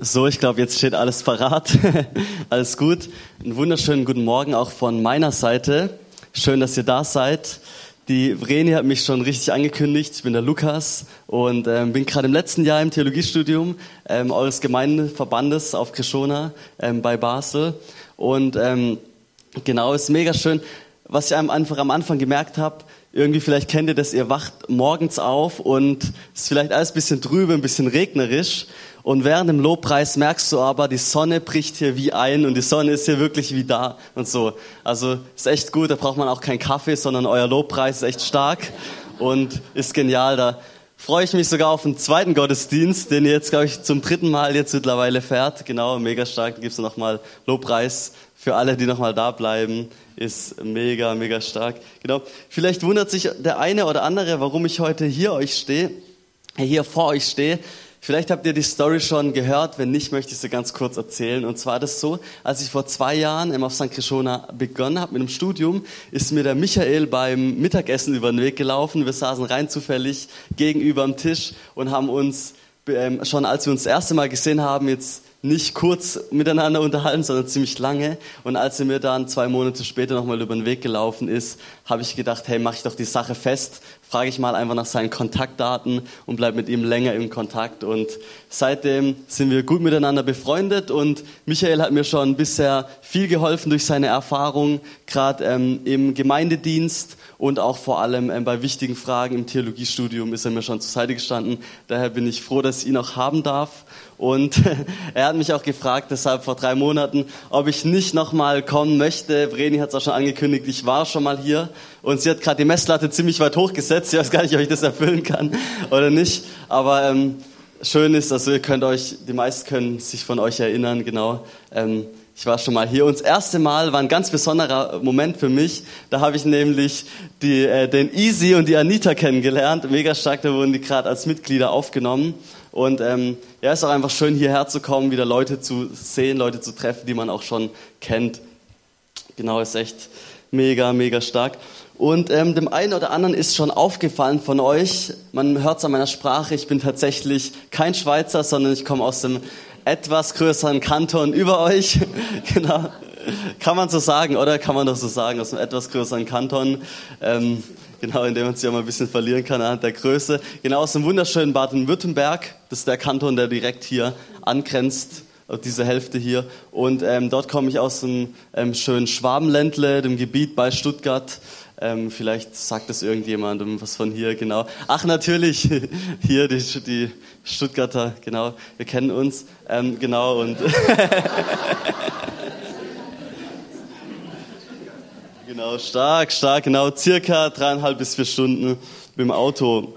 So, ich glaube, jetzt steht alles parat. alles gut. Einen wunderschönen guten Morgen auch von meiner Seite. Schön, dass ihr da seid. Die Vreni hat mich schon richtig angekündigt. Ich bin der Lukas und ähm, bin gerade im letzten Jahr im Theologiestudium ähm, eures Gemeindeverbandes auf Krishona ähm, bei Basel. Und ähm, genau, ist mega schön. Was ich einfach am Anfang gemerkt habe, irgendwie vielleicht kennt ihr das, ihr wacht morgens auf und es ist vielleicht alles ein bisschen trübe, ein bisschen regnerisch. Und während dem Lobpreis merkst du aber, die Sonne bricht hier wie ein und die Sonne ist hier wirklich wie da und so. Also ist echt gut, da braucht man auch keinen Kaffee, sondern euer Lobpreis ist echt stark und ist genial. Da freue ich mich sogar auf den zweiten Gottesdienst, den ihr jetzt, glaube ich, zum dritten Mal jetzt mittlerweile fährt. Genau, mega stark. Da gibt es nochmal Lobpreis für alle, die nochmal da bleiben. Ist mega, mega stark. Genau. Vielleicht wundert sich der eine oder andere, warum ich heute hier euch stehe, hier vor euch stehe. Vielleicht habt ihr die Story schon gehört, wenn nicht, möchte ich sie ganz kurz erzählen. Und zwar das so, als ich vor zwei Jahren auf St. Krishona begonnen habe mit dem Studium, ist mir der Michael beim Mittagessen über den Weg gelaufen. Wir saßen rein zufällig gegenüber am Tisch und haben uns ähm, schon, als wir uns das erste Mal gesehen haben, jetzt nicht kurz miteinander unterhalten, sondern ziemlich lange. Und als er mir dann zwei Monate später nochmal über den Weg gelaufen ist, habe ich gedacht, hey, mach ich doch die Sache fest, frage ich mal einfach nach seinen Kontaktdaten und bleib mit ihm länger im Kontakt. Und seitdem sind wir gut miteinander befreundet und Michael hat mir schon bisher viel geholfen durch seine Erfahrung, gerade ähm, im Gemeindedienst und auch vor allem ähm, bei wichtigen Fragen im Theologiestudium ist er mir schon zur Seite gestanden. Daher bin ich froh, dass ich ihn auch haben darf. Und er hat mich auch gefragt, deshalb vor drei Monaten, ob ich nicht nochmal kommen möchte. Vreni hat es auch schon angekündigt, ich war schon mal hier. Und sie hat gerade die Messlatte ziemlich weit hochgesetzt. Ich weiß gar nicht, ob ich das erfüllen kann oder nicht. Aber ähm, schön ist, also ihr könnt euch, die meisten können sich von euch erinnern, genau. Ähm, ich war schon mal hier und das erste Mal war ein ganz besonderer Moment für mich. Da habe ich nämlich die, äh, den Easy und die Anita kennengelernt. Mega stark, da wurden die gerade als Mitglieder aufgenommen. Und ähm, ja, ist auch einfach schön, hierher zu kommen, wieder Leute zu sehen, Leute zu treffen, die man auch schon kennt. Genau, ist echt mega, mega stark. Und ähm, dem einen oder anderen ist schon aufgefallen von euch, man hört es an meiner Sprache, ich bin tatsächlich kein Schweizer, sondern ich komme aus dem etwas größeren Kanton über euch. genau. Kann man so sagen, oder? Kann man doch so sagen, aus einem etwas größeren Kanton. Ähm, genau, in dem man sich auch mal ein bisschen verlieren kann anhand der Größe. Genau, aus dem wunderschönen Baden-Württemberg. Das ist der Kanton, der direkt hier angrenzt diese Hälfte hier. Und ähm, dort komme ich aus dem ähm, schönen Schwabenländle, dem Gebiet bei Stuttgart. Ähm, vielleicht sagt es irgendjemandem was von hier, genau. Ach, natürlich, hier die, die Stuttgarter, genau, wir kennen uns, ähm, genau, und genau, stark, stark, genau, circa dreieinhalb bis vier Stunden mit dem Auto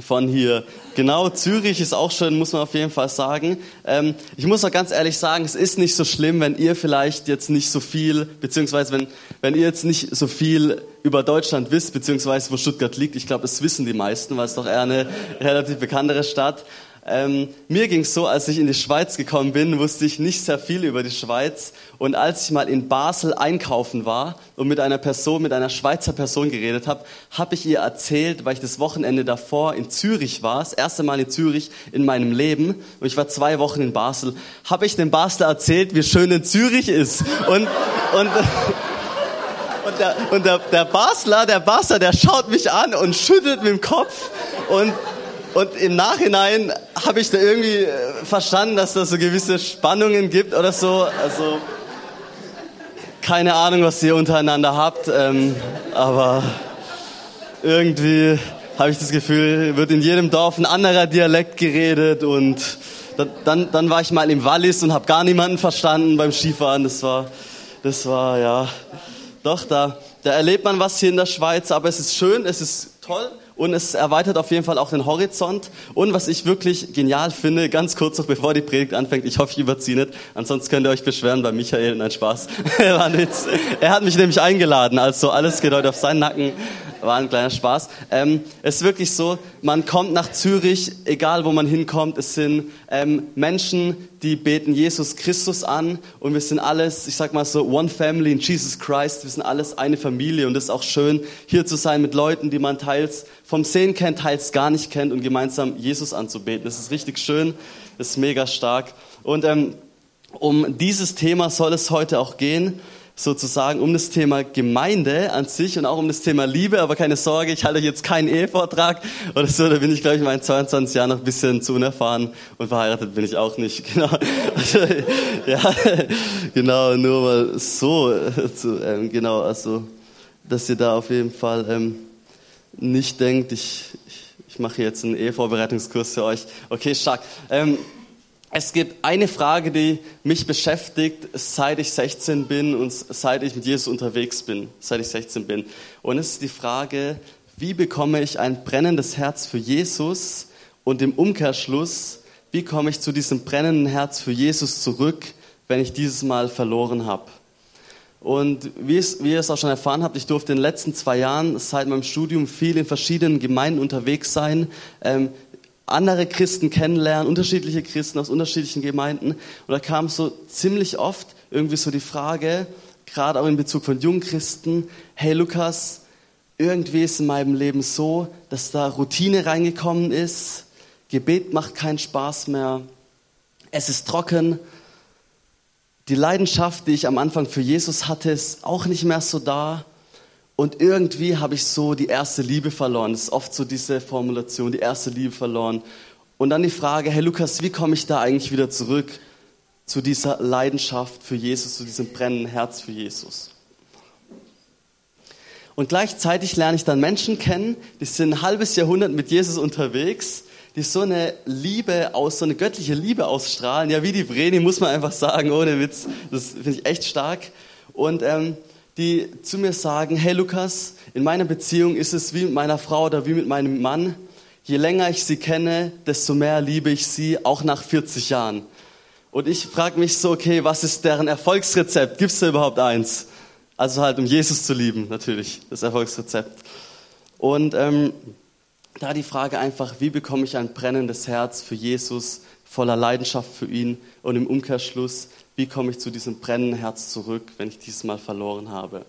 von hier. Genau, Zürich ist auch schön, muss man auf jeden Fall sagen. Ähm, ich muss auch ganz ehrlich sagen, es ist nicht so schlimm, wenn ihr vielleicht jetzt nicht so viel, beziehungsweise wenn, wenn ihr jetzt nicht so viel über Deutschland wisst, beziehungsweise wo Stuttgart liegt. Ich glaube, das wissen die meisten, weil es doch eher eine relativ bekanntere Stadt. Ähm, mir ging es so, als ich in die Schweiz gekommen bin, wusste ich nicht sehr viel über die Schweiz. Und als ich mal in Basel einkaufen war und mit einer Person, mit einer Schweizer Person geredet habe, habe ich ihr erzählt, weil ich das Wochenende davor in Zürich war, das erste Mal in Zürich in meinem Leben, und ich war zwei Wochen in Basel, habe ich dem Basler erzählt, wie schön in Zürich ist. Und, und und, der, und der, der Basler, der Basler, der schaut mich an und schüttelt mit dem Kopf und und im Nachhinein habe ich da irgendwie äh, verstanden, dass da so gewisse Spannungen gibt oder so. Also keine Ahnung, was ihr untereinander habt, ähm, aber irgendwie habe ich das Gefühl, wird in jedem Dorf ein anderer Dialekt geredet und dann, dann war ich mal im Wallis und habe gar niemanden verstanden beim Skifahren. Das war, das war ja, doch da, da erlebt man was hier in der Schweiz, aber es ist schön, es ist toll und es erweitert auf jeden Fall auch den Horizont. Und was ich wirklich genial finde, ganz kurz noch bevor die Predigt anfängt, ich hoffe, ich überziehe nicht, ansonsten könnt ihr euch beschweren bei Michael, nein Spaß. Er hat mich nämlich eingeladen, also alles geht heute auf seinen Nacken. War ein kleiner Spaß. Ähm, es ist wirklich so, man kommt nach Zürich, egal wo man hinkommt, es sind ähm, Menschen, die beten Jesus Christus an und wir sind alles, ich sag mal so, one family in Jesus Christ, wir sind alles eine Familie und es ist auch schön, hier zu sein mit Leuten, die man teils vom Sehen kennt, teils gar nicht kennt und gemeinsam Jesus anzubeten. Das ist richtig schön, das ist mega stark. Und ähm, um dieses Thema soll es heute auch gehen sozusagen um das Thema Gemeinde an sich und auch um das Thema Liebe. Aber keine Sorge, ich halte euch jetzt keinen Ehevortrag oder so. Da bin ich, glaube ich, in meinen 22 Jahren noch ein bisschen zu unerfahren und verheiratet bin ich auch nicht. Genau. Also, ja, genau, nur mal so. Zu, ähm, genau, also, dass ihr da auf jeden Fall ähm, nicht denkt, ich, ich, ich mache jetzt einen Ehevorbereitungskurs für euch. Okay, stark. Ähm, es gibt eine Frage, die mich beschäftigt, seit ich 16 bin und seit ich mit Jesus unterwegs bin, seit ich 16 bin. Und es ist die Frage, wie bekomme ich ein brennendes Herz für Jesus und im Umkehrschluss, wie komme ich zu diesem brennenden Herz für Jesus zurück, wenn ich dieses Mal verloren habe? Und wie, es, wie ihr es auch schon erfahren habt, ich durfte in den letzten zwei Jahren seit meinem Studium viel in verschiedenen Gemeinden unterwegs sein, ähm, andere Christen kennenlernen, unterschiedliche Christen aus unterschiedlichen Gemeinden. Und da kam so ziemlich oft irgendwie so die Frage, gerade auch in Bezug von jungen Christen, hey Lukas, irgendwie ist in meinem Leben so, dass da Routine reingekommen ist, Gebet macht keinen Spaß mehr, es ist trocken, die Leidenschaft, die ich am Anfang für Jesus hatte, ist auch nicht mehr so da. Und irgendwie habe ich so die erste Liebe verloren. Das ist oft so diese Formulation, die erste Liebe verloren. Und dann die Frage, hey Lukas, wie komme ich da eigentlich wieder zurück zu dieser Leidenschaft für Jesus, zu diesem brennenden Herz für Jesus? Und gleichzeitig lerne ich dann Menschen kennen, die sind ein halbes Jahrhundert mit Jesus unterwegs, die so eine Liebe aus, so eine göttliche Liebe ausstrahlen. Ja, wie die Vreni, muss man einfach sagen, ohne Witz. Das finde ich echt stark. Und ähm, die zu mir sagen, hey Lukas, in meiner Beziehung ist es wie mit meiner Frau oder wie mit meinem Mann. Je länger ich sie kenne, desto mehr liebe ich sie, auch nach 40 Jahren. Und ich frage mich so, okay, was ist deren Erfolgsrezept? Gibt es da überhaupt eins? Also halt, um Jesus zu lieben, natürlich, das Erfolgsrezept. Und ähm, da die Frage einfach, wie bekomme ich ein brennendes Herz für Jesus, voller Leidenschaft für ihn und im Umkehrschluss, wie komme ich zu diesem brennenden Herz zurück, wenn ich dieses Mal verloren habe?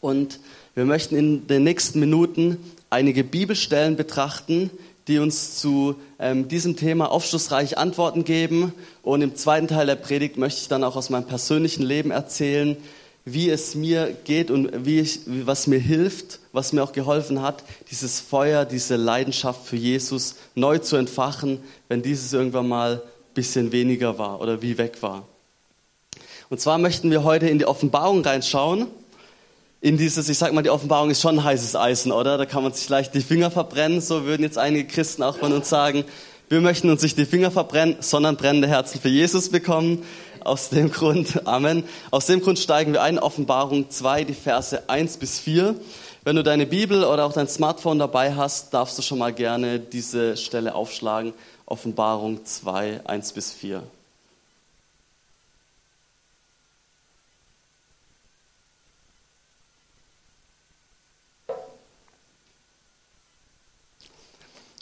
Und wir möchten in den nächsten Minuten einige Bibelstellen betrachten, die uns zu ähm, diesem Thema aufschlussreich Antworten geben. Und im zweiten Teil der Predigt möchte ich dann auch aus meinem persönlichen Leben erzählen, wie es mir geht und wie ich, was mir hilft, was mir auch geholfen hat, dieses Feuer, diese Leidenschaft für Jesus neu zu entfachen, wenn dieses irgendwann mal ein bisschen weniger war oder wie weg war. Und zwar möchten wir heute in die Offenbarung reinschauen. In dieses, ich sag mal, die Offenbarung ist schon heißes Eisen, oder? Da kann man sich leicht die Finger verbrennen. So würden jetzt einige Christen auch von uns sagen. Wir möchten uns nicht die Finger verbrennen, sondern brennende Herzen für Jesus bekommen. Aus dem Grund, Amen. Aus dem Grund steigen wir ein, Offenbarung 2, die Verse 1 bis 4. Wenn du deine Bibel oder auch dein Smartphone dabei hast, darfst du schon mal gerne diese Stelle aufschlagen. Offenbarung 2, 1 bis 4.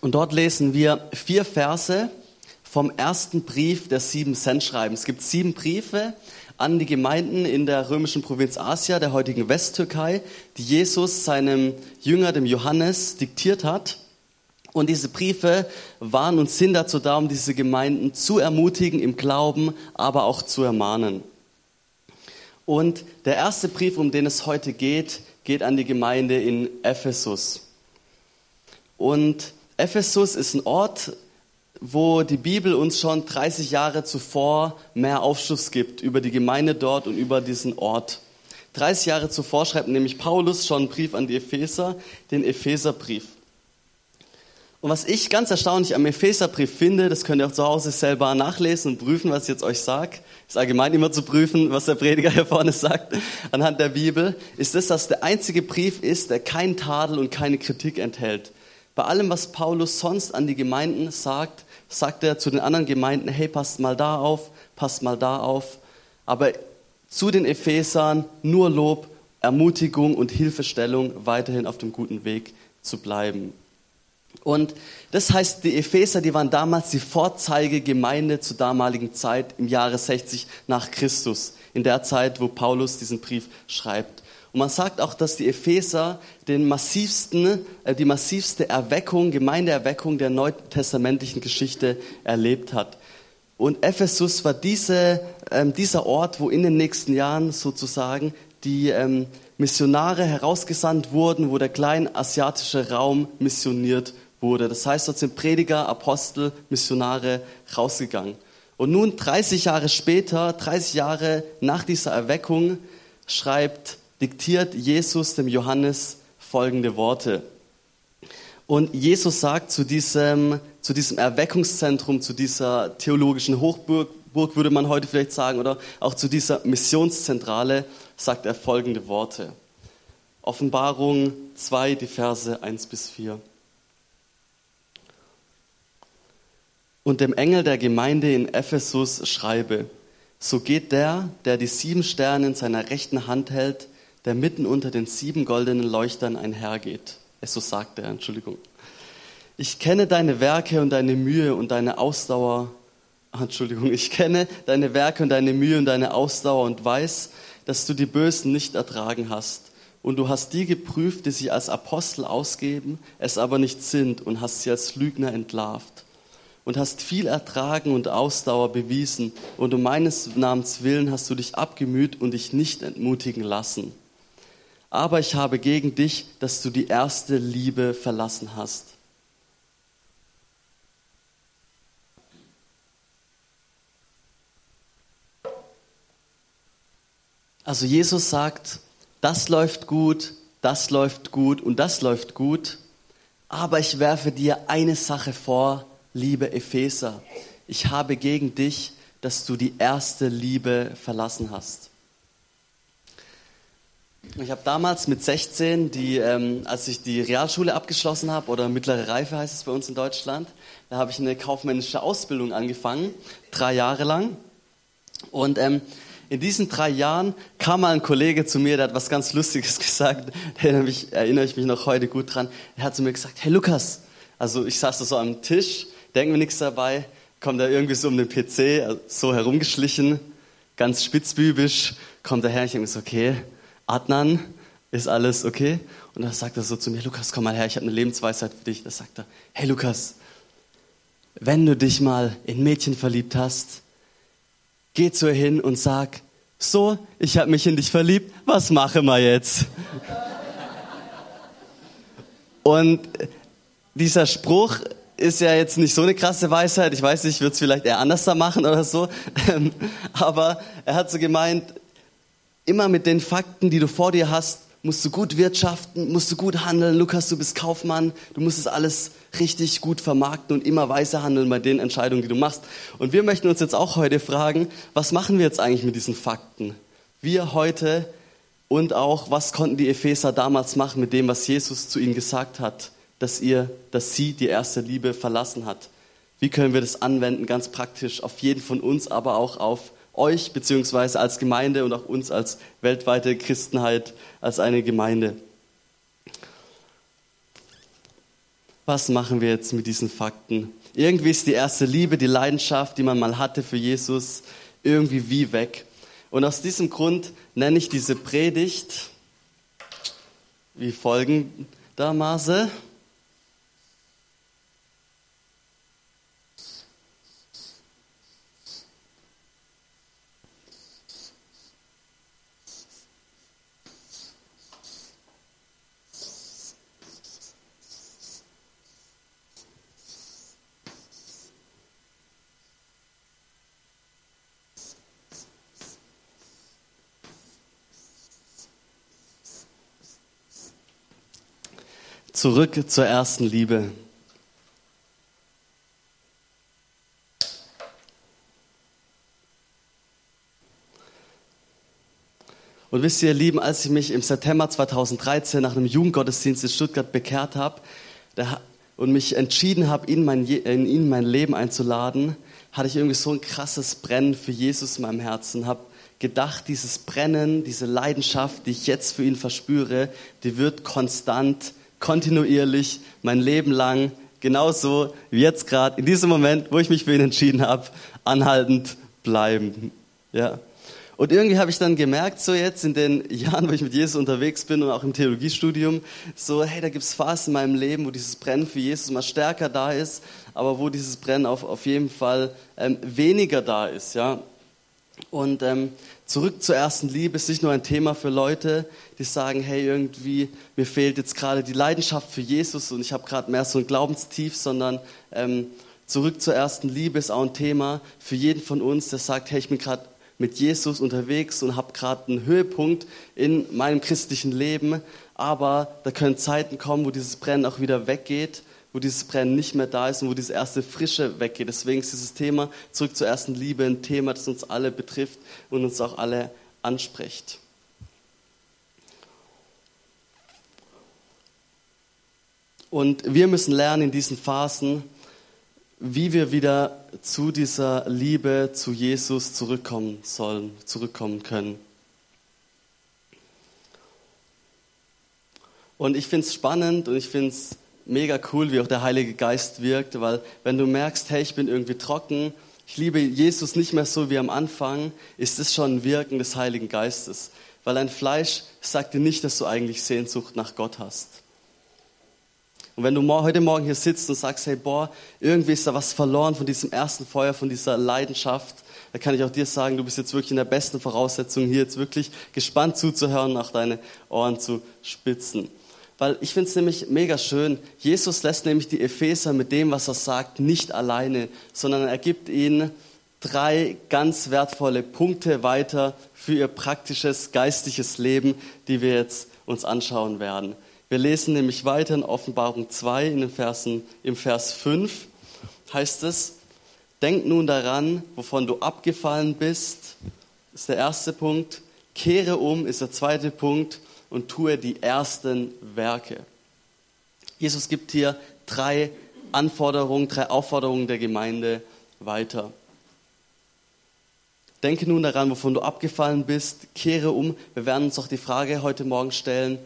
Und dort lesen wir vier Verse vom ersten Brief der sieben Sendschreiben. Es gibt sieben Briefe an die Gemeinden in der römischen Provinz Asia, der heutigen Westtürkei, die Jesus seinem Jünger, dem Johannes, diktiert hat. Und diese Briefe waren und sind dazu da, um diese Gemeinden zu ermutigen im Glauben, aber auch zu ermahnen. Und der erste Brief, um den es heute geht, geht an die Gemeinde in Ephesus. Und Ephesus ist ein Ort, wo die Bibel uns schon 30 Jahre zuvor mehr Aufschluss gibt über die Gemeinde dort und über diesen Ort. 30 Jahre zuvor schreibt nämlich Paulus schon einen Brief an die Epheser, den Epheserbrief. Und was ich ganz erstaunlich am Epheserbrief finde, das könnt ihr auch zu Hause selber nachlesen und prüfen, was ich jetzt euch sage, ist allgemein immer zu prüfen, was der Prediger hier vorne sagt, anhand der Bibel, ist das, dass der einzige Brief ist, der keinen Tadel und keine Kritik enthält. Bei allem, was Paulus sonst an die Gemeinden sagt, sagt er zu den anderen Gemeinden, hey, passt mal da auf, passt mal da auf. Aber zu den Ephesern nur Lob Ermutigung und Hilfestellung, weiterhin auf dem guten Weg zu bleiben. Und das heißt, die Epheser, die waren damals die Vorzeigegemeinde zur damaligen Zeit im Jahre 60 nach Christus, in der Zeit, wo Paulus diesen Brief schreibt. Man sagt auch, dass die Epheser den massivsten, äh, die massivste Erweckung, Gemeindeerweckung der neutestamentlichen Geschichte erlebt hat. Und Ephesus war diese, ähm, dieser Ort, wo in den nächsten Jahren sozusagen die ähm, Missionare herausgesandt wurden, wo der kleinasiatische Raum missioniert wurde. Das heißt, dort sind Prediger, Apostel, Missionare rausgegangen. Und nun 30 Jahre später, 30 Jahre nach dieser Erweckung, schreibt, diktiert Jesus dem Johannes folgende Worte. Und Jesus sagt zu diesem, zu diesem Erweckungszentrum, zu dieser theologischen Hochburg, Burg würde man heute vielleicht sagen, oder auch zu dieser Missionszentrale, sagt er folgende Worte. Offenbarung 2, die Verse 1 bis 4. Und dem Engel der Gemeinde in Ephesus schreibe, so geht der, der die sieben Sterne in seiner rechten Hand hält, der mitten unter den sieben goldenen Leuchtern einhergeht. Es so sagt er, Entschuldigung. Ich kenne deine Werke und deine Mühe und deine Ausdauer. Entschuldigung, ich kenne deine Werke und deine Mühe und deine Ausdauer und weiß, dass du die Bösen nicht ertragen hast. Und du hast die geprüft, die sich als Apostel ausgeben, es aber nicht sind, und hast sie als Lügner entlarvt und hast viel ertragen und Ausdauer bewiesen, und um meines Namens willen hast du dich abgemüht und dich nicht entmutigen lassen. Aber ich habe gegen dich, dass du die erste Liebe verlassen hast. Also Jesus sagt, das läuft gut, das läuft gut und das läuft gut, aber ich werfe dir eine Sache vor, liebe Epheser, ich habe gegen dich, dass du die erste Liebe verlassen hast. Ich habe damals mit 16, die, ähm, als ich die Realschule abgeschlossen habe, oder mittlere Reife heißt es bei uns in Deutschland, da habe ich eine kaufmännische Ausbildung angefangen, drei Jahre lang. Und ähm, in diesen drei Jahren kam mal ein Kollege zu mir, der hat was ganz Lustiges gesagt, da erinnere ich mich noch heute gut dran. Er hat zu mir gesagt, hey Lukas, also ich saß da so am Tisch denken wir nichts dabei, kommt er irgendwie so um den PC, so herumgeschlichen, ganz spitzbübisch, kommt er her, ich denke mir so, okay, Adnan, ist alles okay? Und dann sagt er so zu mir, Lukas, komm mal her, ich habe eine Lebensweisheit für dich. Da sagt er, hey Lukas, wenn du dich mal in Mädchen verliebt hast, geh zu ihr hin und sag, so, ich habe mich in dich verliebt, was mache wir jetzt? und dieser Spruch ist ja jetzt nicht so eine krasse Weisheit. Ich weiß nicht, ich würde es vielleicht eher anders da machen oder so. Aber er hat so gemeint, immer mit den Fakten, die du vor dir hast, musst du gut wirtschaften, musst du gut handeln. Lukas, du bist Kaufmann, du musst es alles richtig gut vermarkten und immer weise handeln bei den Entscheidungen, die du machst. Und wir möchten uns jetzt auch heute fragen, was machen wir jetzt eigentlich mit diesen Fakten? Wir heute und auch, was konnten die Epheser damals machen mit dem, was Jesus zu ihnen gesagt hat? dass ihr, dass sie die erste Liebe verlassen hat. Wie können wir das anwenden, ganz praktisch auf jeden von uns, aber auch auf euch, beziehungsweise als Gemeinde und auch uns als weltweite Christenheit, als eine Gemeinde. Was machen wir jetzt mit diesen Fakten? Irgendwie ist die erste Liebe, die Leidenschaft, die man mal hatte für Jesus, irgendwie wie weg. Und aus diesem Grund nenne ich diese Predigt wie folgendermaßen. Zurück zur ersten Liebe. Und wisst ihr, ihr Lieben, als ich mich im September 2013 nach einem Jugendgottesdienst in Stuttgart bekehrt habe und mich entschieden habe, in, mein, in ihn mein Leben einzuladen, hatte ich irgendwie so ein krasses Brennen für Jesus in meinem Herzen, habe gedacht, dieses Brennen, diese Leidenschaft, die ich jetzt für ihn verspüre, die wird konstant, kontinuierlich, mein Leben lang, genauso wie jetzt gerade, in diesem Moment, wo ich mich für ihn entschieden habe, anhaltend bleiben. Ja. Und irgendwie habe ich dann gemerkt, so jetzt in den Jahren, wo ich mit Jesus unterwegs bin und auch im Theologiestudium, so, hey, da gibt es Phasen in meinem Leben, wo dieses Brennen für Jesus mal stärker da ist, aber wo dieses Brennen auf, auf jeden Fall ähm, weniger da ist, ja. Und ähm, zurück zur ersten Liebe ist nicht nur ein Thema für Leute, die sagen, hey, irgendwie, mir fehlt jetzt gerade die Leidenschaft für Jesus und ich habe gerade mehr so ein Glaubenstief, sondern ähm, zurück zur ersten Liebe ist auch ein Thema für jeden von uns, der sagt, hey, ich bin gerade mit Jesus unterwegs und habe gerade einen Höhepunkt in meinem christlichen Leben, aber da können Zeiten kommen, wo dieses Brennen auch wieder weggeht, wo dieses Brennen nicht mehr da ist und wo diese erste Frische weggeht. Deswegen ist dieses Thema zurück zur ersten Liebe ein Thema, das uns alle betrifft und uns auch alle anspricht. Und wir müssen lernen in diesen Phasen, wie wir wieder zu dieser Liebe zu Jesus zurückkommen sollen, zurückkommen können. Und ich finde es spannend und ich finde es mega cool, wie auch der Heilige Geist wirkt, weil wenn du merkst, hey, ich bin irgendwie trocken, ich liebe Jesus nicht mehr so wie am Anfang, ist das schon ein Wirken des Heiligen Geistes. Weil dein Fleisch sagt dir nicht, dass du eigentlich Sehnsucht nach Gott hast. Und wenn du heute Morgen hier sitzt und sagst, hey, boah, irgendwie ist da was verloren von diesem ersten Feuer, von dieser Leidenschaft, da kann ich auch dir sagen, du bist jetzt wirklich in der besten Voraussetzung, hier jetzt wirklich gespannt zuzuhören, nach deine Ohren zu spitzen. Weil ich finde es nämlich mega schön. Jesus lässt nämlich die Epheser mit dem, was er sagt, nicht alleine, sondern er gibt ihnen drei ganz wertvolle Punkte weiter für ihr praktisches geistliches Leben, die wir jetzt uns anschauen werden. Wir lesen nämlich weiter in Offenbarung 2 in den Versen, im Vers 5 heißt es, denk nun daran, wovon du abgefallen bist, ist der erste Punkt, kehre um ist der zweite Punkt und tue die ersten Werke. Jesus gibt hier drei Anforderungen, drei Aufforderungen der Gemeinde weiter. Denke nun daran, wovon du abgefallen bist, kehre um. Wir werden uns auch die Frage heute Morgen stellen,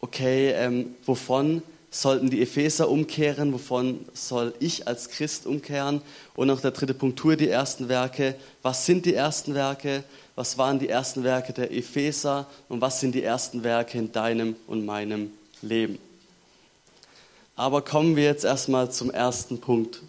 okay, ähm, wovon sollten die Epheser umkehren, wovon soll ich als Christ umkehren? Und auch der dritte Punkt, tue die ersten Werke. Was sind die ersten Werke? Was waren die ersten Werke der Epheser? Und was sind die ersten Werke in deinem und meinem Leben? Aber kommen wir jetzt erstmal zum ersten Punkt.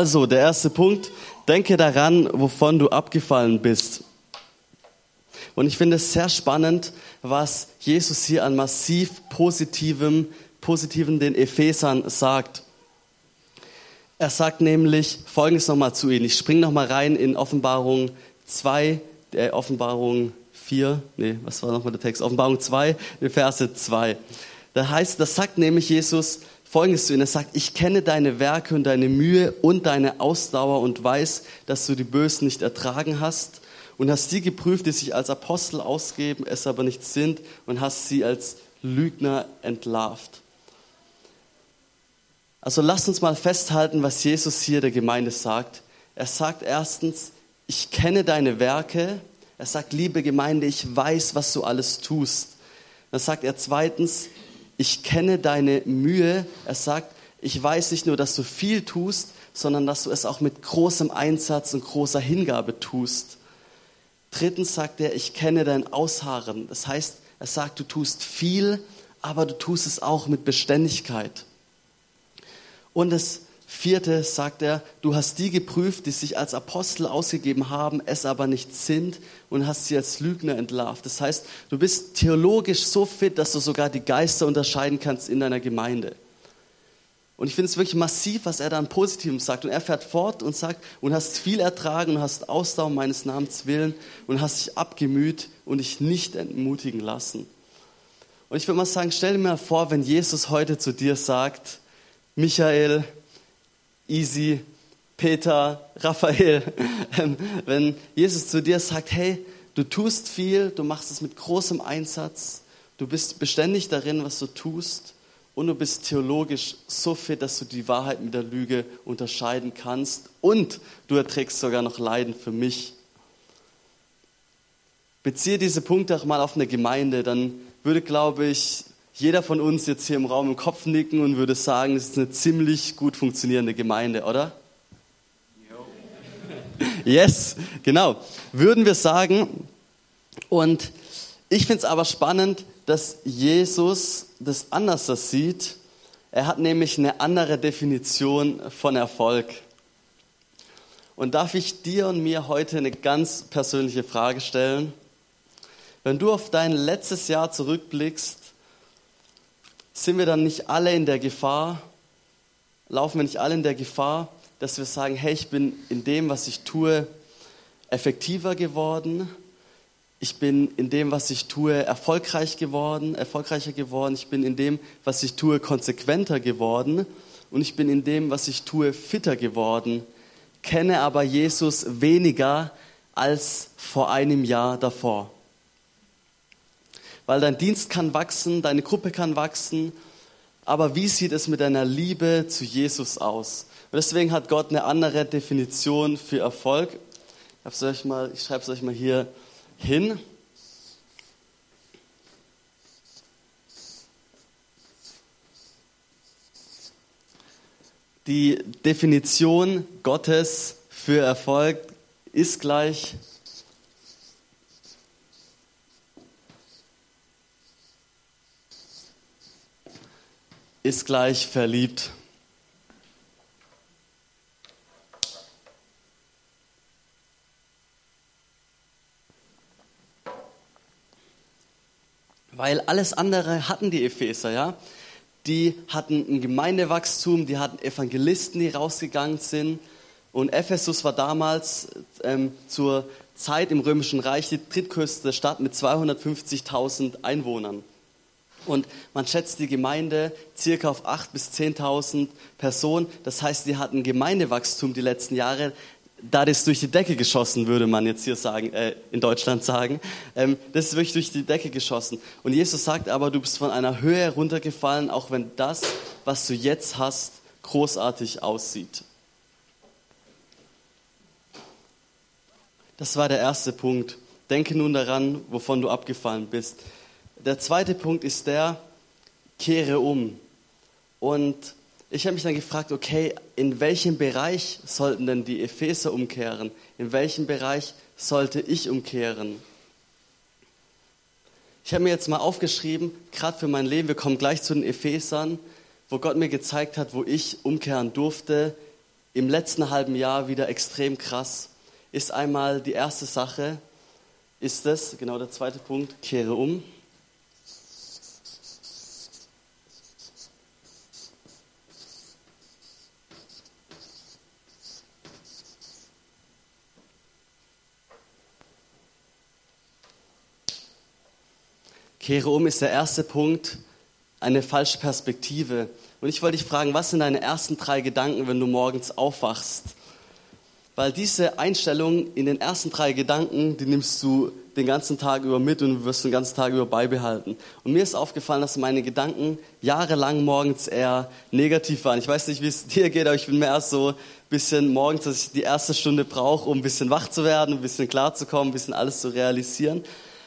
Also, der erste Punkt, denke daran, wovon du abgefallen bist. Und ich finde es sehr spannend, was Jesus hier an massiv positivem, positiven den Ephesern sagt. Er sagt nämlich Folgendes nochmal zu ihnen. Ich springe nochmal rein in Offenbarung 2, äh, Offenbarung 4, nee, was war nochmal der Text? Offenbarung 2, Verse 2. Da heißt, das sagt nämlich Jesus, Folgendes zu ihnen. Er sagt, ich kenne deine Werke und deine Mühe und deine Ausdauer und weiß, dass du die Bösen nicht ertragen hast und hast die geprüft, die sich als Apostel ausgeben, es aber nicht sind und hast sie als Lügner entlarvt. Also lasst uns mal festhalten, was Jesus hier der Gemeinde sagt. Er sagt erstens, ich kenne deine Werke. Er sagt, liebe Gemeinde, ich weiß, was du alles tust. Dann sagt er zweitens, ich kenne deine Mühe. Er sagt, ich weiß nicht nur, dass du viel tust, sondern dass du es auch mit großem Einsatz und großer Hingabe tust. Drittens sagt er, ich kenne dein Ausharren. Das heißt, er sagt, du tust viel, aber du tust es auch mit Beständigkeit. Und das Vierte sagt er, du hast die geprüft, die sich als Apostel ausgegeben haben, es aber nicht sind und hast sie als Lügner entlarvt. Das heißt, du bist theologisch so fit, dass du sogar die Geister unterscheiden kannst in deiner Gemeinde. Und ich finde es wirklich massiv, was er da an Positivem sagt. Und er fährt fort und sagt, und hast viel ertragen und hast Ausdauer meines Namens willen und hast dich abgemüht und dich nicht entmutigen lassen. Und ich würde mal sagen, stell dir mal vor, wenn Jesus heute zu dir sagt, Michael, Easy, Peter, Raphael, ähm, wenn Jesus zu dir sagt, hey, du tust viel, du machst es mit großem Einsatz, du bist beständig darin, was du tust und du bist theologisch so fit, dass du die Wahrheit mit der Lüge unterscheiden kannst und du erträgst sogar noch Leiden für mich. Beziehe diese Punkte auch mal auf eine Gemeinde, dann würde, glaube ich, jeder von uns jetzt hier im Raum im Kopf nicken und würde sagen, es ist eine ziemlich gut funktionierende Gemeinde, oder? Yes, genau. Würden wir sagen. Und ich finde es aber spannend, dass Jesus das anders sieht. Er hat nämlich eine andere Definition von Erfolg. Und darf ich dir und mir heute eine ganz persönliche Frage stellen? Wenn du auf dein letztes Jahr zurückblickst, sind wir dann nicht alle in der Gefahr, laufen wir nicht alle in der Gefahr, dass wir sagen, hey, ich bin in dem, was ich tue, effektiver geworden. Ich bin in dem, was ich tue, erfolgreich geworden, erfolgreicher geworden. Ich bin in dem, was ich tue, konsequenter geworden. Und ich bin in dem, was ich tue, fitter geworden. Kenne aber Jesus weniger als vor einem Jahr davor weil dein Dienst kann wachsen, deine Gruppe kann wachsen, aber wie sieht es mit deiner Liebe zu Jesus aus? Und deswegen hat Gott eine andere Definition für Erfolg. Ich, ich schreibe es euch mal hier hin. Die Definition Gottes für Erfolg ist gleich ist gleich verliebt. Weil alles andere hatten die Epheser, ja. Die hatten ein Gemeindewachstum, die hatten Evangelisten, die rausgegangen sind. Und Ephesus war damals ähm, zur Zeit im Römischen Reich die drittgrößte Stadt mit 250.000 Einwohnern. Und man schätzt die Gemeinde circa auf 8.000 bis 10.000 Personen. Das heißt, sie hatten Gemeindewachstum die letzten Jahre. Da das durch die Decke geschossen, würde man jetzt hier sagen, äh, in Deutschland sagen. Ähm, das ist wirklich durch die Decke geschossen. Und Jesus sagt aber, du bist von einer Höhe runtergefallen, auch wenn das, was du jetzt hast, großartig aussieht. Das war der erste Punkt. Denke nun daran, wovon du abgefallen bist. Der zweite Punkt ist der, kehre um. Und ich habe mich dann gefragt, okay, in welchem Bereich sollten denn die Epheser umkehren? In welchem Bereich sollte ich umkehren? Ich habe mir jetzt mal aufgeschrieben, gerade für mein Leben, wir kommen gleich zu den Ephesern, wo Gott mir gezeigt hat, wo ich umkehren durfte, im letzten halben Jahr wieder extrem krass, ist einmal die erste Sache, ist es, genau der zweite Punkt, kehre um. Kehre um ist der erste Punkt, eine falsche Perspektive. Und ich wollte dich fragen, was sind deine ersten drei Gedanken, wenn du morgens aufwachst? Weil diese Einstellung in den ersten drei Gedanken, die nimmst du den ganzen Tag über mit und wirst den ganzen Tag über beibehalten. Und mir ist aufgefallen, dass meine Gedanken jahrelang morgens eher negativ waren. Ich weiß nicht, wie es dir geht, aber ich bin mehr so ein bisschen morgens, dass ich die erste Stunde brauche, um ein bisschen wach zu werden, ein bisschen klar zu kommen, ein bisschen alles zu realisieren.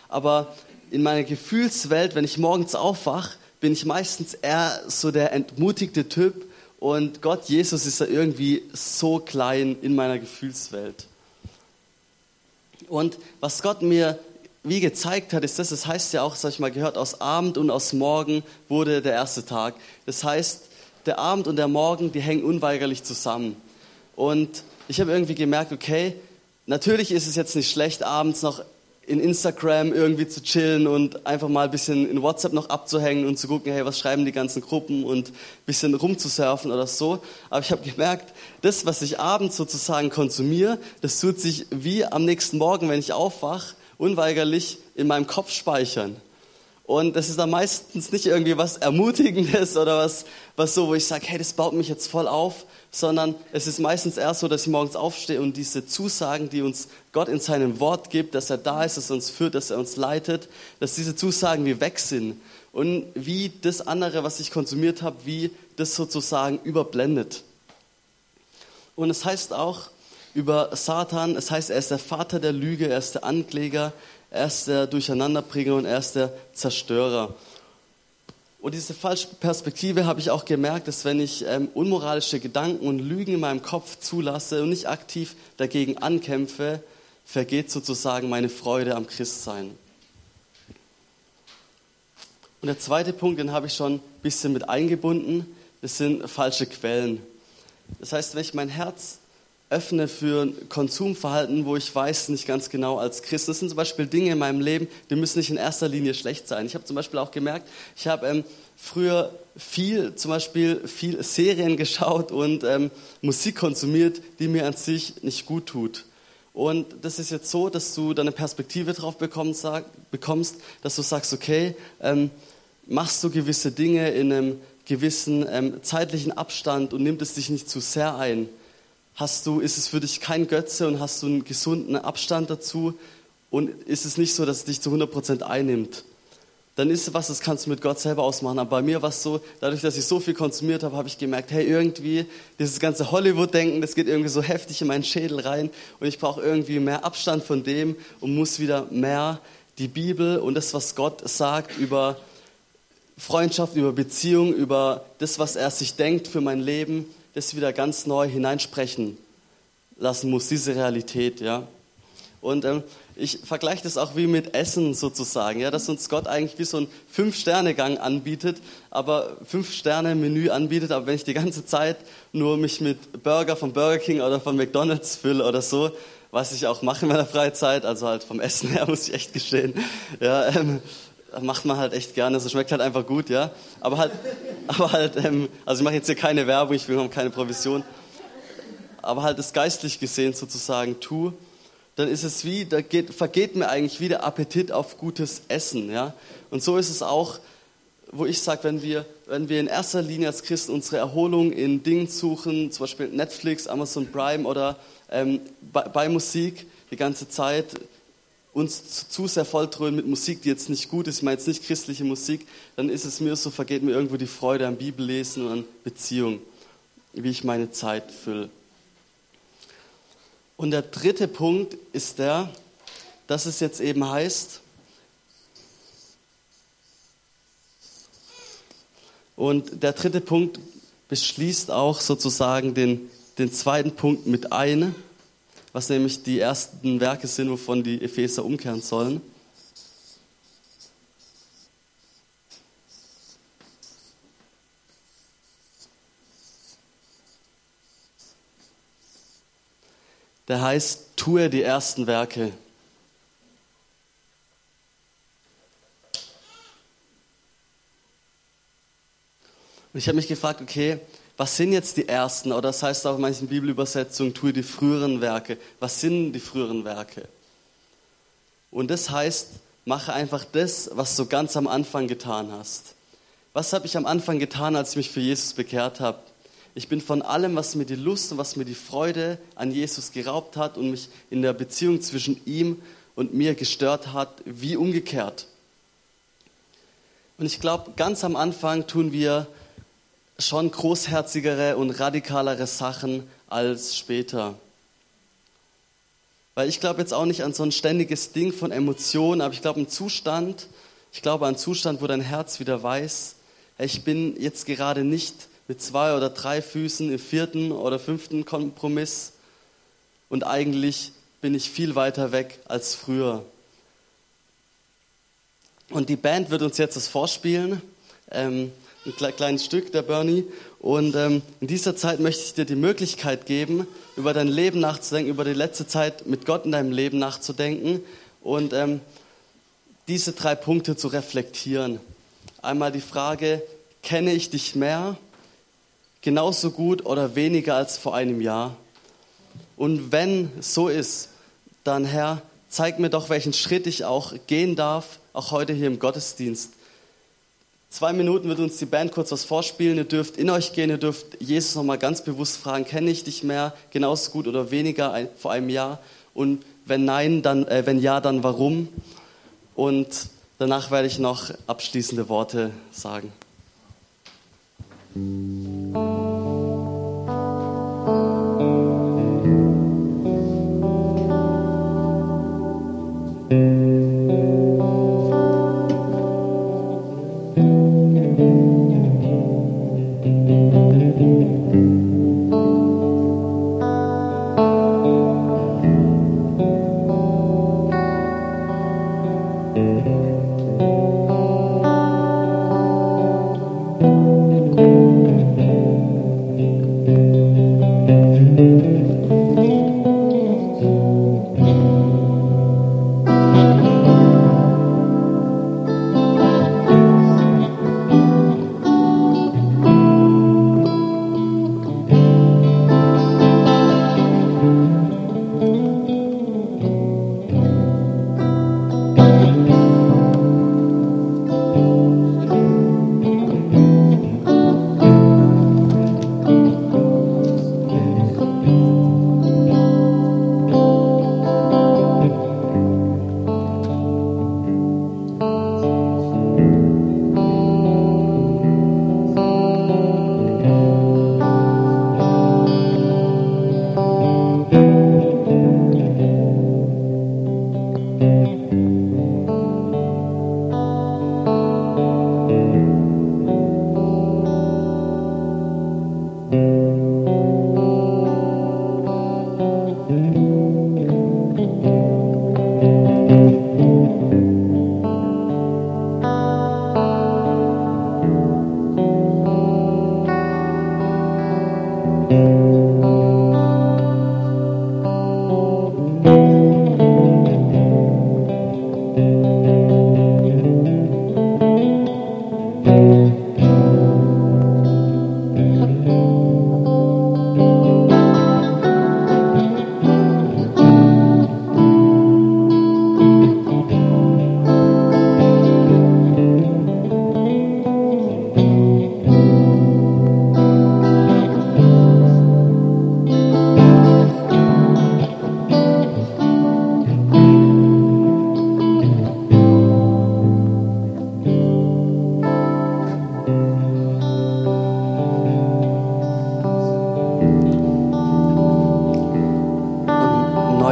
Aber in meiner Gefühlswelt, wenn ich morgens aufwach, bin ich meistens eher so der entmutigte Typ und Gott, Jesus ist da irgendwie so klein in meiner Gefühlswelt. Und was Gott mir wie gezeigt hat, ist das, das heißt ja auch, das habe ich mal gehört, aus Abend und aus Morgen wurde der erste Tag. Das heißt, der Abend und der Morgen, die hängen unweigerlich zusammen. Und ich habe irgendwie gemerkt, okay, natürlich ist es jetzt nicht schlecht, abends noch in Instagram irgendwie zu chillen und einfach mal ein bisschen in WhatsApp noch abzuhängen und zu gucken, hey, was schreiben die ganzen Gruppen und ein bisschen rumzusurfen oder so. Aber ich habe gemerkt, das, was ich abends sozusagen konsumiere, das tut sich wie am nächsten Morgen, wenn ich aufwache, unweigerlich in meinem Kopf speichern. Und das ist dann meistens nicht irgendwie was Ermutigendes oder was, was so, wo ich sage, hey, das baut mich jetzt voll auf, sondern es ist meistens erst so, dass ich morgens aufstehe und diese Zusagen, die uns Gott in seinem Wort gibt, dass er da ist, dass er uns führt, dass er uns leitet, dass diese Zusagen wie weg sind und wie das andere, was ich konsumiert habe, wie das sozusagen überblendet. Und es heißt auch über Satan, es heißt, er ist der Vater der Lüge, er ist der Ankläger, er ist der Durcheinanderbringer und er ist der Zerstörer. Und diese falsche Perspektive habe ich auch gemerkt, dass wenn ich ähm, unmoralische Gedanken und Lügen in meinem Kopf zulasse und nicht aktiv dagegen ankämpfe, vergeht sozusagen meine Freude am Christsein. Und der zweite Punkt, den habe ich schon ein bisschen mit eingebunden, das sind falsche Quellen. Das heißt, wenn ich mein Herz öffne für Konsumverhalten, wo ich weiß nicht ganz genau als Christ. Das sind zum Beispiel Dinge in meinem Leben, die müssen nicht in erster Linie schlecht sein. Ich habe zum Beispiel auch gemerkt, ich habe ähm, früher viel, zum Beispiel viel Serien geschaut und ähm, Musik konsumiert, die mir an sich nicht gut tut. Und das ist jetzt so, dass du deine Perspektive drauf bekommst, sag, bekommst dass du sagst, okay, ähm, machst du gewisse Dinge in einem gewissen ähm, zeitlichen Abstand und nimmst es dich nicht zu sehr ein Hast du, ist es für dich kein Götze und hast du einen gesunden Abstand dazu? Und ist es nicht so, dass es dich zu 100% einnimmt? Dann ist was, das kannst du mit Gott selber ausmachen. Aber bei mir war es so, dadurch, dass ich so viel konsumiert habe, habe ich gemerkt, hey, irgendwie, dieses ganze Hollywood-Denken, das geht irgendwie so heftig in meinen Schädel rein. Und ich brauche irgendwie mehr Abstand von dem und muss wieder mehr die Bibel und das, was Gott sagt über Freundschaft, über Beziehung, über das, was er sich denkt für mein Leben, das wieder ganz neu hineinsprechen lassen muss, diese Realität, ja. Und ähm, ich vergleiche das auch wie mit Essen sozusagen, ja, dass uns Gott eigentlich wie so ein Fünf-Sterne-Gang anbietet, aber Fünf-Sterne-Menü anbietet, aber wenn ich die ganze Zeit nur mich mit Burger von Burger King oder von McDonalds fülle oder so, was ich auch mache in meiner Freizeit, also halt vom Essen her, muss ich echt gestehen, ja, ähm, macht man halt echt gerne. Es schmeckt halt einfach gut, ja. Aber halt, aber halt, ähm, also ich mache jetzt hier keine Werbung, ich bekomme keine Provision. Aber halt das geistlich gesehen sozusagen tu, dann ist es wie, da geht, vergeht mir eigentlich wieder Appetit auf gutes Essen, ja. Und so ist es auch, wo ich sage, wenn wir, wenn wir in erster Linie als Christen unsere Erholung in Dingen suchen, zum Beispiel Netflix, Amazon Prime oder ähm, bei, bei Musik die ganze Zeit, uns zu sehr volltrönen mit Musik, die jetzt nicht gut ist, ich meine jetzt nicht christliche Musik, dann ist es mir so, vergeht mir irgendwo die Freude am Bibellesen und an Beziehung, wie ich meine Zeit fülle. Und der dritte Punkt ist der, dass es jetzt eben heißt, und der dritte Punkt beschließt auch sozusagen den, den zweiten Punkt mit ein, was nämlich die ersten Werke sind, wovon die Epheser umkehren sollen. Der heißt, tue die ersten Werke. Und ich habe mich gefragt, okay, was sind jetzt die ersten? Oder das heißt auch in manchen Bibelübersetzungen, tue die früheren Werke. Was sind die früheren Werke? Und das heißt, mache einfach das, was du ganz am Anfang getan hast. Was habe ich am Anfang getan, als ich mich für Jesus bekehrt habe? Ich bin von allem, was mir die Lust und was mir die Freude an Jesus geraubt hat und mich in der Beziehung zwischen ihm und mir gestört hat, wie umgekehrt. Und ich glaube, ganz am Anfang tun wir schon großherzigere und radikalere Sachen als später. Weil ich glaube jetzt auch nicht an so ein ständiges Ding von Emotionen, aber ich glaube einen Zustand, ich glaube an einen Zustand, wo dein Herz wieder weiß, ich bin jetzt gerade nicht mit zwei oder drei Füßen im vierten oder fünften Kompromiss und eigentlich bin ich viel weiter weg als früher. Und die Band wird uns jetzt das vorspielen. Ähm, ein kleines Stück, der Bernie. Und ähm, in dieser Zeit möchte ich dir die Möglichkeit geben, über dein Leben nachzudenken, über die letzte Zeit mit Gott in deinem Leben nachzudenken und ähm, diese drei Punkte zu reflektieren. Einmal die Frage, kenne ich dich mehr, genauso gut oder weniger als vor einem Jahr? Und wenn so ist, dann Herr, zeig mir doch, welchen Schritt ich auch gehen darf, auch heute hier im Gottesdienst. Zwei Minuten wird uns die Band kurz was vorspielen. Ihr dürft in euch gehen, ihr dürft Jesus nochmal ganz bewusst fragen, kenne ich dich mehr, genauso gut oder weniger ein, vor einem Jahr? Und wenn nein, dann, äh, wenn ja, dann warum? Und danach werde ich noch abschließende Worte sagen.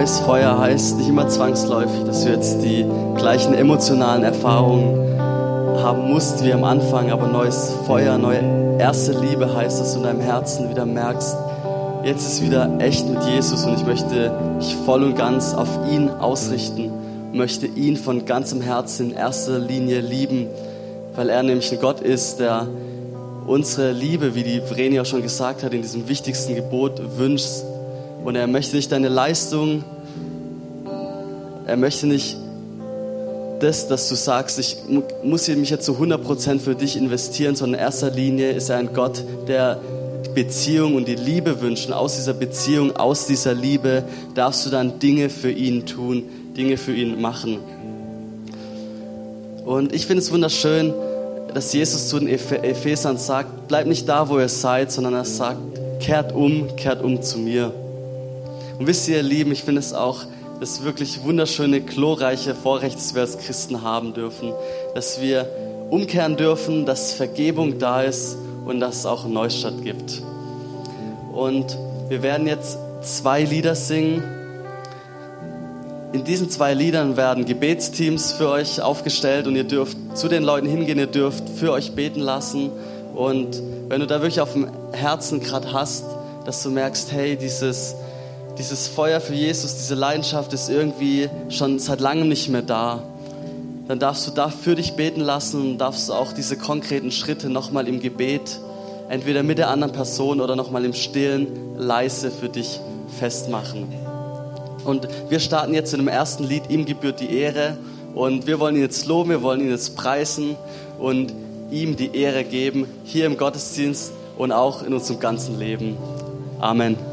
Heißt nicht immer zwangsläufig, dass du jetzt die gleichen emotionalen Erfahrungen haben musst wie am Anfang, aber neues Feuer, neue erste Liebe heißt, dass du in deinem Herzen wieder merkst, jetzt ist wieder echt mit Jesus und ich möchte mich voll und ganz auf ihn ausrichten, möchte ihn von ganzem Herzen in erster Linie lieben, weil er nämlich ein Gott ist, der unsere Liebe, wie die Vreni auch schon gesagt hat, in diesem wichtigsten Gebot wünscht. Und er möchte nicht deine Leistung, er möchte nicht das, dass du sagst, ich muss mich jetzt zu 100% für dich investieren, sondern in erster Linie ist er ein Gott, der Beziehung und die Liebe wünscht. Und aus dieser Beziehung, aus dieser Liebe darfst du dann Dinge für ihn tun, Dinge für ihn machen. Und ich finde es wunderschön, dass Jesus zu den Ephesern sagt, bleib nicht da, wo ihr seid, sondern er sagt, kehrt um, kehrt um zu mir. Und wisst ihr, ihr Lieben, ich finde es auch das wirklich wunderschöne, glorreiche Vorrecht, das wir als Christen haben dürfen, dass wir umkehren dürfen, dass Vergebung da ist und dass es auch einen Neustart gibt. Und wir werden jetzt zwei Lieder singen. In diesen zwei Liedern werden Gebetsteams für euch aufgestellt und ihr dürft zu den Leuten hingehen, ihr dürft für euch beten lassen. Und wenn du da wirklich auf dem Herzen gerade hast, dass du merkst, hey, dieses, dieses Feuer für Jesus, diese Leidenschaft ist irgendwie schon seit langem nicht mehr da, dann darfst du da für dich beten lassen und darfst auch diese konkreten Schritte nochmal im Gebet, entweder mit der anderen Person oder nochmal im Stillen, leise für dich festmachen. Und wir starten jetzt in dem ersten Lied, ihm gebührt die Ehre. Und wir wollen ihn jetzt loben, wir wollen ihn jetzt preisen und ihm die Ehre geben, hier im Gottesdienst und auch in unserem ganzen Leben. Amen.